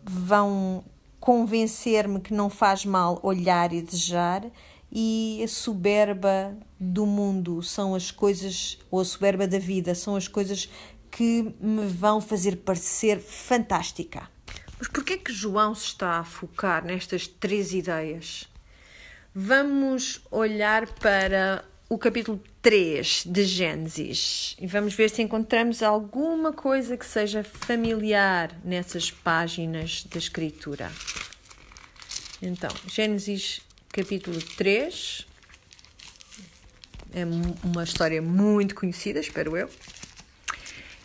vão convencer-me que não faz mal olhar e desejar, e a soberba do mundo são as coisas, ou a soberba da vida, são as coisas que me vão fazer parecer fantástica. Mas porquê que João se está a focar nestas três ideias? Vamos olhar para o capítulo 3 de Gênesis e vamos ver se encontramos alguma coisa que seja familiar nessas páginas da Escritura. Então, Gênesis capítulo 3 é uma história muito conhecida, espero eu.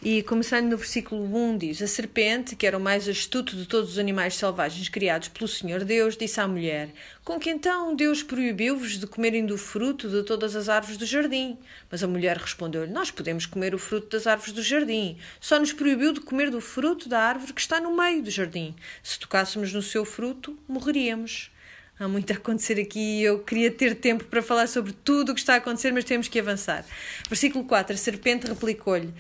E começando no versículo 1 diz: A serpente, que era o mais astuto de todos os animais selvagens criados pelo Senhor Deus, disse à mulher: Com que então Deus proibiu-vos de comerem do fruto de todas as árvores do jardim? Mas a mulher respondeu-lhe: Nós podemos comer o fruto das árvores do jardim. Só nos proibiu de comer do fruto da árvore que está no meio do jardim. Se tocássemos no seu fruto, morreríamos. Há muito a acontecer aqui e eu queria ter tempo para falar sobre tudo o que está a acontecer, mas temos que avançar. Versículo 4: A serpente replicou-lhe: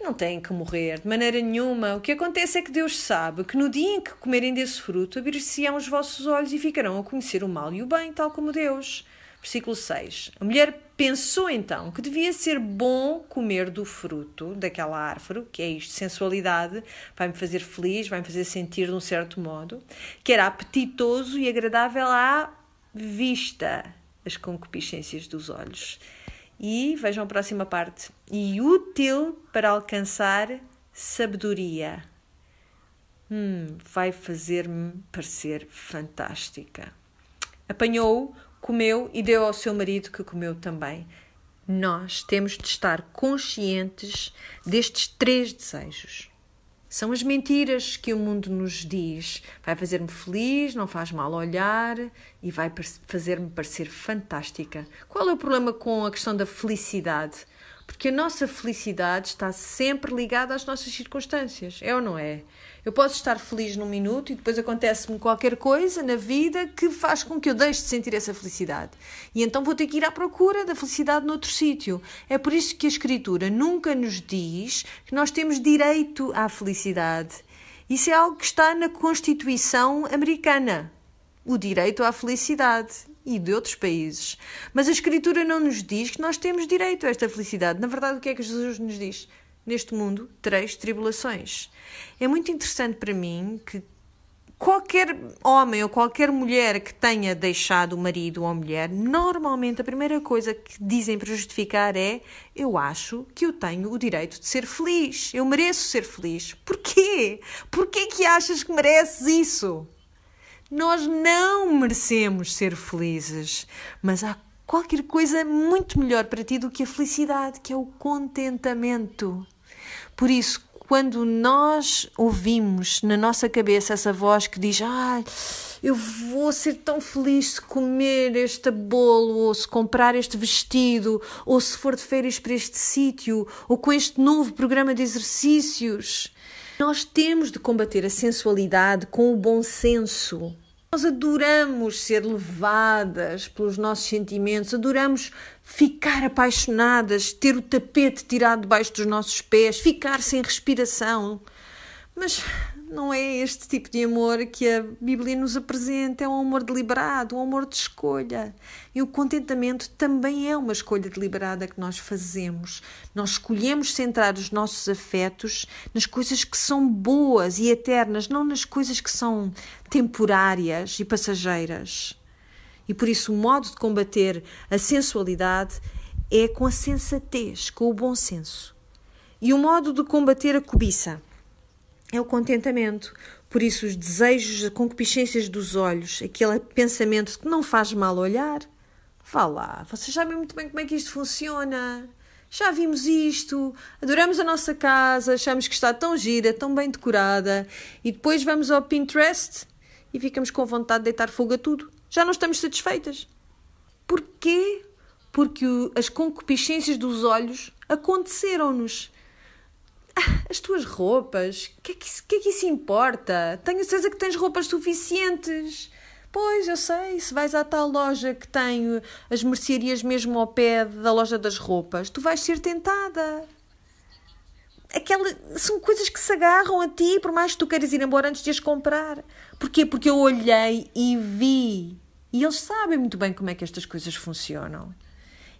não têm que morrer, de maneira nenhuma. O que acontece é que Deus sabe que no dia em que comerem desse fruto, abrir-se-ão os vossos olhos e ficarão a conhecer o mal e o bem, tal como Deus. Versículo 6. A mulher pensou então que devia ser bom comer do fruto daquela árvore, que é isto, sensualidade, vai-me fazer feliz, vai-me fazer sentir de um certo modo, que era apetitoso e agradável à vista, as concupiscências dos olhos. E vejam a próxima parte. E útil para alcançar sabedoria. Hum, vai fazer-me parecer fantástica. Apanhou, comeu e deu ao seu marido que comeu também. Nós temos de estar conscientes destes três desejos. São as mentiras que o mundo nos diz. Vai fazer-me feliz, não faz mal olhar e vai fazer-me parecer fantástica. Qual é o problema com a questão da felicidade? Porque a nossa felicidade está sempre ligada às nossas circunstâncias, é ou não é? Eu posso estar feliz num minuto e depois acontece-me qualquer coisa na vida que faz com que eu deixe de sentir essa felicidade. E então vou ter que ir à procura da felicidade noutro sítio. É por isso que a Escritura nunca nos diz que nós temos direito à felicidade. Isso é algo que está na Constituição americana, o direito à felicidade e de outros países. Mas a Escritura não nos diz que nós temos direito a esta felicidade. Na verdade, o que é que Jesus nos diz? Neste mundo tereis tribulações. É muito interessante para mim que qualquer homem ou qualquer mulher que tenha deixado o marido ou a mulher, normalmente a primeira coisa que dizem para justificar é: Eu acho que eu tenho o direito de ser feliz, eu mereço ser feliz. Porquê? Porquê que achas que mereces isso? Nós não merecemos ser felizes, mas há qualquer coisa muito melhor para ti do que a felicidade, que é o contentamento. Por isso, quando nós ouvimos na nossa cabeça essa voz que diz: Ah, eu vou ser tão feliz se comer este bolo, ou se comprar este vestido, ou se for de férias para este sítio, ou com este novo programa de exercícios. Nós temos de combater a sensualidade com o bom senso. Nós adoramos ser levadas pelos nossos sentimentos, adoramos ficar apaixonadas, ter o tapete tirado debaixo dos nossos pés, ficar sem respiração. Mas não é este tipo de amor que a Bíblia nos apresenta, é um amor deliberado, um amor de escolha. E o contentamento também é uma escolha deliberada que nós fazemos. Nós escolhemos centrar os nossos afetos nas coisas que são boas e eternas, não nas coisas que são temporárias e passageiras. E por isso o modo de combater a sensualidade é com a sensatez, com o bom senso. E o modo de combater a cobiça é o contentamento. Por isso, os desejos, as concupiscências dos olhos, aquele pensamento que não faz mal olhar, vá lá, vocês sabem muito bem como é que isto funciona. Já vimos isto, adoramos a nossa casa, achamos que está tão gira, tão bem decorada, e depois vamos ao Pinterest e ficamos com vontade de deitar fogo a tudo. Já não estamos satisfeitas. Porquê? Porque as concupiscências dos olhos aconteceram-nos as tuas roupas, o que, é que, que, é que isso importa? Tenho certeza que tens roupas suficientes. Pois, eu sei, se vais à tal loja que tem as mercearias mesmo ao pé da loja das roupas, tu vais ser tentada. Aquela, são coisas que se agarram a ti, por mais que tu queiras ir embora antes de as comprar. Porquê? Porque eu olhei e vi. E eles sabem muito bem como é que estas coisas funcionam.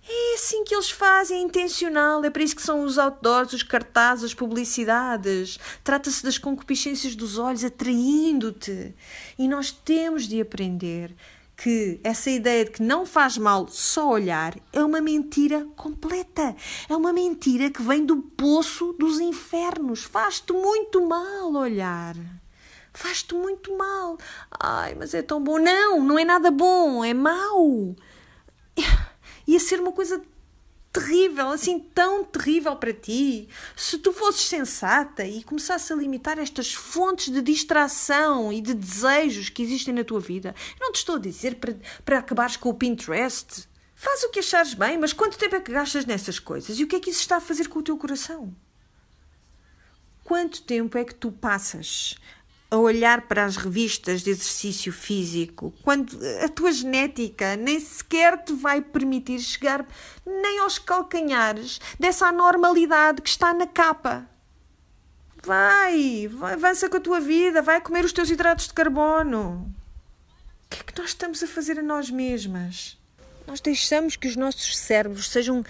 É assim que eles fazem, é intencional. É para isso que são os outdoors, os cartazes, as publicidades. Trata-se das concupiscências dos olhos, atraindo-te. E nós temos de aprender que essa ideia de que não faz mal só olhar é uma mentira completa. É uma mentira que vem do poço dos infernos. Faz-te muito mal olhar. Faz-te muito mal. Ai, mas é tão bom. Não, não é nada bom, é mau ia ser uma coisa terrível, assim tão terrível para ti. Se tu fosses sensata e começasses a limitar estas fontes de distração e de desejos que existem na tua vida, não te estou a dizer para, para acabares com o Pinterest. Faz o que achares bem, mas quanto tempo é que gastas nessas coisas? E o que é que isso está a fazer com o teu coração? Quanto tempo é que tu passas a olhar para as revistas de exercício físico, quando a tua genética nem sequer te vai permitir chegar nem aos calcanhares dessa anormalidade que está na capa. Vai, vai, avança com a tua vida, vai comer os teus hidratos de carbono. O que é que nós estamos a fazer a nós mesmas? Nós deixamos que os nossos cérebros sejam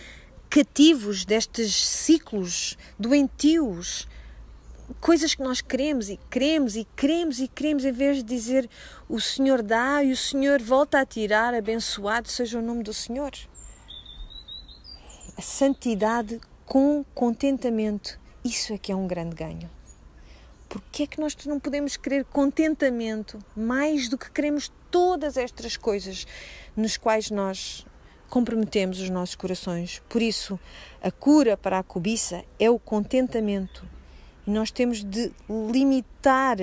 cativos destes ciclos doentios coisas que nós queremos e queremos e queremos e queremos, em vez de dizer o Senhor dá e o Senhor volta a tirar, abençoado seja o nome do Senhor. A santidade com contentamento, isso é que é um grande ganho. Porque é que nós não podemos querer contentamento mais do que queremos todas estas coisas nos quais nós comprometemos os nossos corações? Por isso, a cura para a cobiça é o contentamento e nós temos de limitar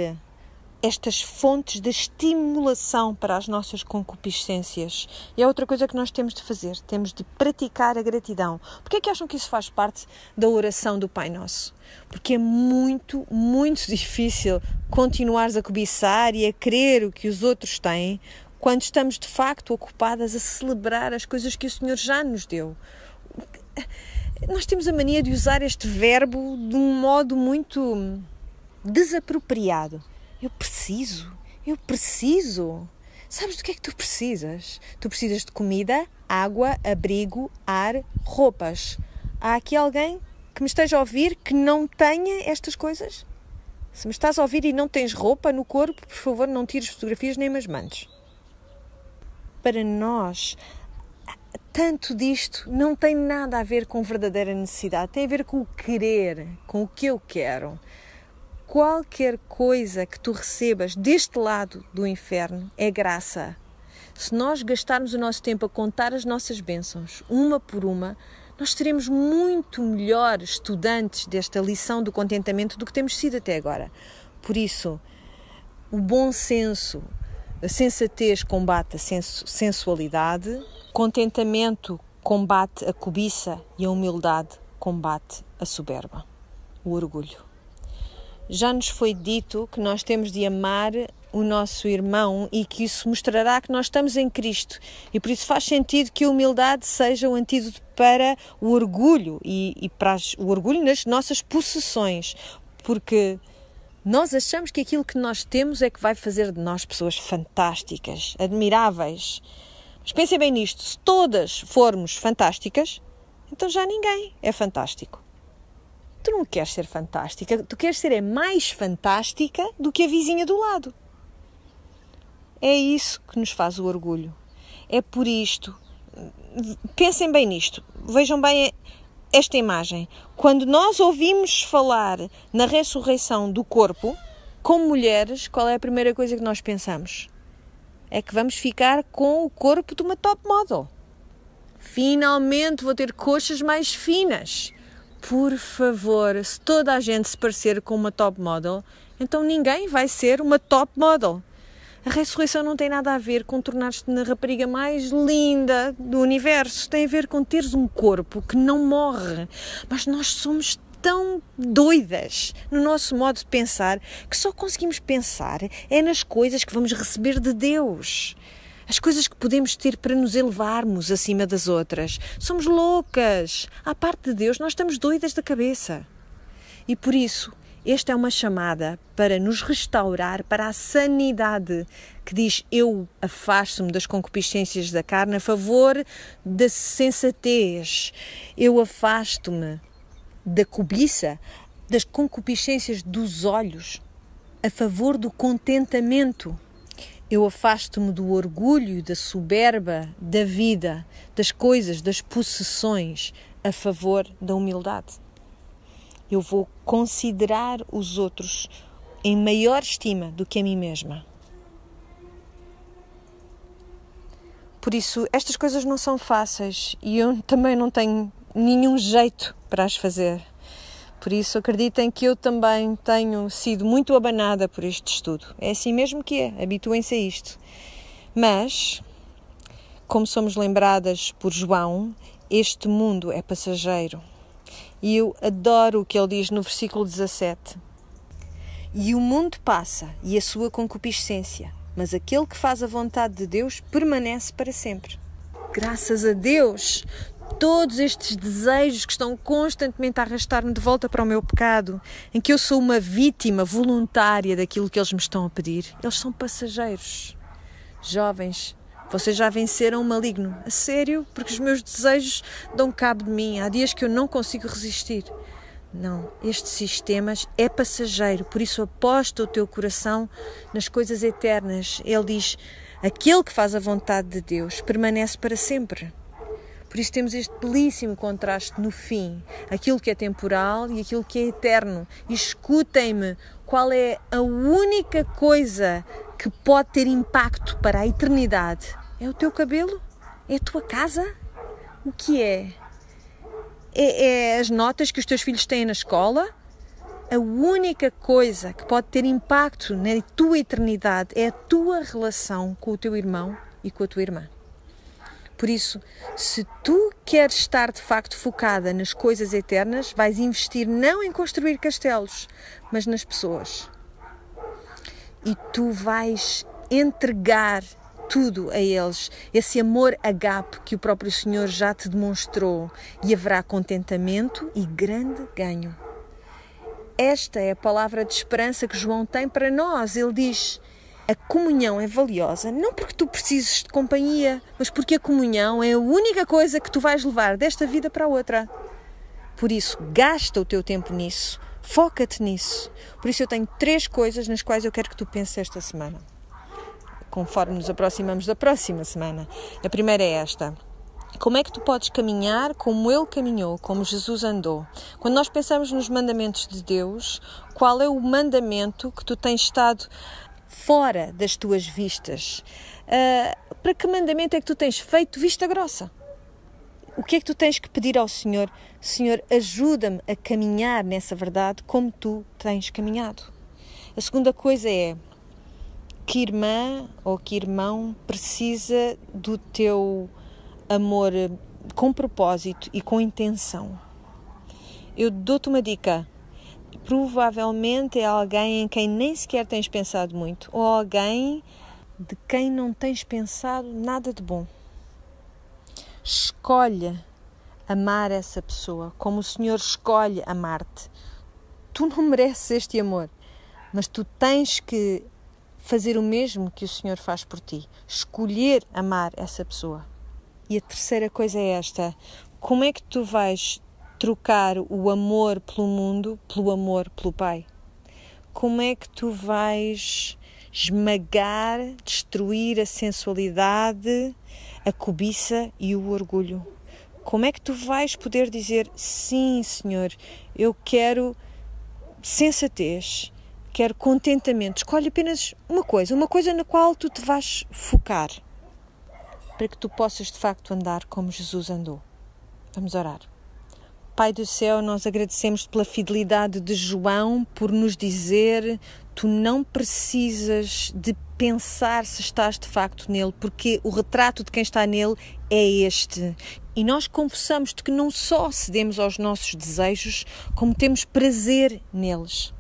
estas fontes de estimulação para as nossas concupiscências. E é outra coisa que nós temos de fazer, temos de praticar a gratidão. Por é que acham que isso faz parte da oração do Pai Nosso? Porque é muito, muito difícil continuares a cobiçar e a querer o que os outros têm quando estamos de facto ocupadas a celebrar as coisas que o Senhor já nos deu nós temos a mania de usar este verbo de um modo muito desapropriado. Eu preciso, eu preciso. Sabes do que é que tu precisas? Tu precisas de comida, água, abrigo, ar, roupas. Há aqui alguém que me esteja a ouvir que não tenha estas coisas? Se me estás a ouvir e não tens roupa no corpo, por favor, não tires fotografias nem me mandes. Para nós, tanto disto não tem nada a ver com verdadeira necessidade, tem a ver com o querer, com o que eu quero. Qualquer coisa que tu recebas deste lado do inferno é graça. Se nós gastarmos o nosso tempo a contar as nossas bênçãos, uma por uma, nós seremos muito melhor estudantes desta lição do contentamento do que temos sido até agora. Por isso, o bom senso, a sensatez combate a sensualidade, contentamento combate a cobiça e a humildade combate a soberba, o orgulho. Já nos foi dito que nós temos de amar o nosso irmão e que isso mostrará que nós estamos em Cristo. E por isso faz sentido que a humildade seja o antídoto para o orgulho e, e para as, o orgulho nas nossas possessões, porque nós achamos que aquilo que nós temos é que vai fazer de nós pessoas fantásticas, admiráveis. Mas pensem bem nisto: se todas formos fantásticas, então já ninguém é fantástico. Tu não queres ser fantástica, tu queres ser é mais fantástica do que a vizinha do lado. É isso que nos faz o orgulho. É por isto. Pensem bem nisto. Vejam bem esta imagem. Quando nós ouvimos falar na ressurreição do corpo, como mulheres, qual é a primeira coisa que nós pensamos? É que vamos ficar com o corpo de uma top model. Finalmente vou ter coxas mais finas. Por favor, se toda a gente se parecer com uma top model, então ninguém vai ser uma top model. A ressurreição não tem nada a ver com tornar-te na rapariga mais linda do universo. Tem a ver com teres um corpo que não morre. Mas nós somos tão doidas no nosso modo de pensar que só conseguimos pensar é nas coisas que vamos receber de Deus. As coisas que podemos ter para nos elevarmos acima das outras. Somos loucas. À parte de Deus, nós estamos doidas da cabeça. E por isso, esta é uma chamada para nos restaurar para a sanidade, que diz: Eu afasto-me das concupiscências da carne a favor da sensatez. Eu afasto-me da cobiça, das concupiscências dos olhos, a favor do contentamento. Eu afasto-me do orgulho, da soberba, da vida, das coisas, das possessões, a favor da humildade eu vou considerar os outros em maior estima do que a mim mesma. Por isso, estas coisas não são fáceis e eu também não tenho nenhum jeito para as fazer. Por isso, acreditem que eu também tenho sido muito abanada por este estudo. É assim mesmo que é, habituem-se a isto. Mas, como somos lembradas por João, este mundo é passageiro e eu adoro o que ele diz no versículo 17. E o mundo passa e a sua concupiscência, mas aquele que faz a vontade de Deus permanece para sempre. Graças a Deus, todos estes desejos que estão constantemente a arrastar-me de volta para o meu pecado, em que eu sou uma vítima voluntária daquilo que eles me estão a pedir, eles são passageiros. Jovens, vocês já venceram o maligno. A sério? Porque os meus desejos dão cabo de mim. Há dias que eu não consigo resistir. Não, este sistema é passageiro, por isso aposta o teu coração nas coisas eternas. Ele diz: aquele que faz a vontade de Deus permanece para sempre. Por isso temos este belíssimo contraste no fim, aquilo que é temporal e aquilo que é eterno. Escutem-me, qual é a única coisa que pode ter impacto para a eternidade? É o teu cabelo? É a tua casa? O que é? é? É as notas que os teus filhos têm na escola? A única coisa que pode ter impacto na tua eternidade é a tua relação com o teu irmão e com a tua irmã. Por isso, se tu queres estar de facto focada nas coisas eternas, vais investir não em construir castelos, mas nas pessoas. E tu vais entregar tudo a eles, esse amor agape que o próprio Senhor já te demonstrou, e haverá contentamento e grande ganho. esta é a palavra de esperança que João tem para nós. Ele diz: a comunhão é valiosa não porque tu precises de companhia, mas porque a comunhão é a única coisa que tu vais levar desta vida para a outra. Por isso, gasta o teu tempo nisso, foca-te nisso. Por isso, eu tenho três coisas nas quais eu quero que tu penses esta semana, conforme nos aproximamos da próxima semana. A primeira é esta. Como é que tu podes caminhar como ele caminhou, como Jesus andou? Quando nós pensamos nos mandamentos de Deus, qual é o mandamento que tu tens estado fora das tuas vistas. Uh, para que mandamento é que tu tens feito vista grossa? O que é que tu tens que pedir ao Senhor? Senhor, ajuda-me a caminhar nessa verdade como tu tens caminhado. A segunda coisa é que irmã ou que irmão precisa do teu amor com propósito e com intenção. Eu dou-te uma dica provavelmente é alguém em quem nem sequer tens pensado muito, ou alguém de quem não tens pensado nada de bom. Escolhe amar essa pessoa como o Senhor escolhe amar-te. Tu não mereces este amor, mas tu tens que fazer o mesmo que o Senhor faz por ti, escolher amar essa pessoa. E a terceira coisa é esta: como é que tu vais trocar o amor pelo mundo pelo amor pelo Pai? Como é que tu vais esmagar, destruir a sensualidade, a cobiça e o orgulho? Como é que tu vais poder dizer sim, Senhor, eu quero sensatez, quero contentamento? Escolhe apenas uma coisa, uma coisa na qual tu te vais focar para que tu possas de facto andar como Jesus andou. Vamos orar. Pai do céu, nós agradecemos pela fidelidade de João por nos dizer: tu não precisas de pensar se estás de facto nele, porque o retrato de quem está nele é este. E nós confessamos-te que não só cedemos aos nossos desejos, como temos prazer neles.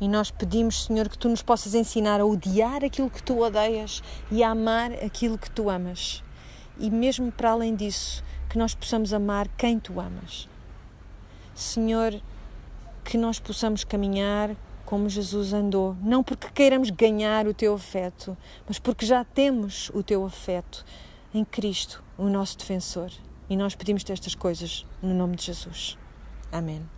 E nós pedimos, Senhor, que tu nos possas ensinar a odiar aquilo que tu odeias e a amar aquilo que tu amas. E mesmo para além disso, que nós possamos amar quem tu amas. Senhor, que nós possamos caminhar como Jesus andou, não porque queiramos ganhar o teu afeto, mas porque já temos o teu afeto em Cristo, o nosso defensor. E nós pedimos-te estas coisas no nome de Jesus. Amém.